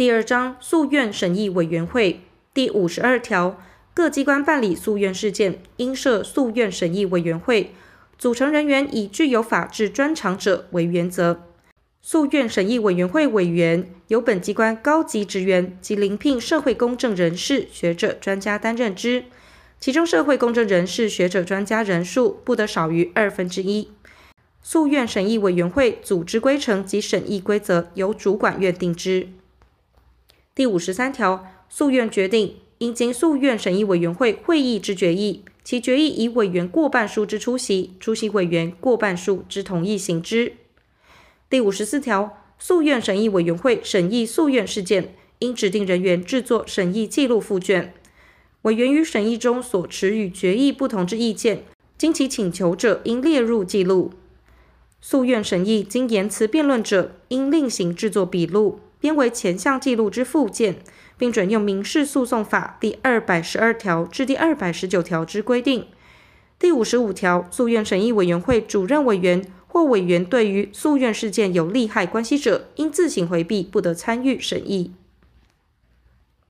第二章诉愿审议委员会第五十二条，各机关办理诉愿事件，应设诉愿审议委员会，组成人员以具有法治专长者为原则。诉愿审议委员会委员由本机关高级职员及临聘社会公正人士、学者、专家担任之，其中社会公正人士、学者、专家人数不得少于二分之一。诉愿审议委员会组织规程及审议规则由主管院定之。第五十三条，诉愿决定应经诉愿审议委员会会议之决议，其决议以委员过半数之出席，出席委员过半数之同意行之。第五十四条，诉愿审议委员会审议诉愿事件，应指定人员制作审议记录附卷。委员于审议中所持与决议不同之意见，经其请求者，应列入记录。诉愿审议经言辞辩论者，应另行制作笔录，编为前项记录之附件，并准用民事诉讼法第二百十二条至第二百十九条之规定。第五十五条，诉愿审议委员会主任委员。或委员对于诉愿事件有利害关系者，应自行回避，不得参与审议。